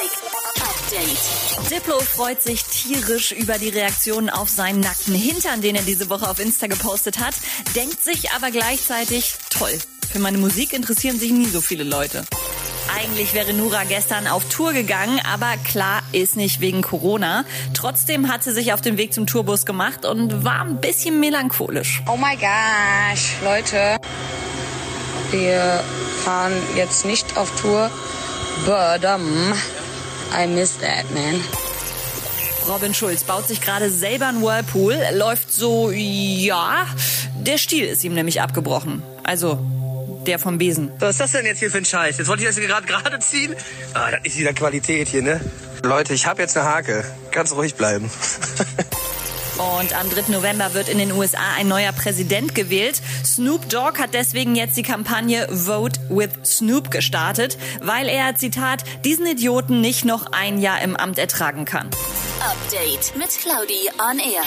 Update. Diplo freut sich tierisch über die Reaktionen auf seinen nackten Hintern, den er diese Woche auf Insta gepostet hat, denkt sich aber gleichzeitig, toll, für meine Musik interessieren sich nie so viele Leute. Eigentlich wäre Nura gestern auf Tour gegangen, aber klar ist nicht wegen Corona. Trotzdem hat sie sich auf den Weg zum Tourbus gemacht und war ein bisschen melancholisch. Oh my gosh, Leute. Wir fahren jetzt nicht auf Tour, but um, I miss that, man. Robin Schulz baut sich gerade selber einen Whirlpool, läuft so, ja, der Stiel ist ihm nämlich abgebrochen. Also der vom Besen. Was ist das denn jetzt hier für ein Scheiß? Jetzt wollte ich das gerade gerade ziehen. Ah, das ist wieder Qualität hier, ne? Leute, ich habe jetzt eine Hake. Ganz ruhig bleiben. Und am 3. November wird in den USA ein neuer Präsident gewählt. Snoop Dogg hat deswegen jetzt die Kampagne Vote with Snoop gestartet, weil er, Zitat, diesen Idioten nicht noch ein Jahr im Amt ertragen kann. Update mit Claudi on Air.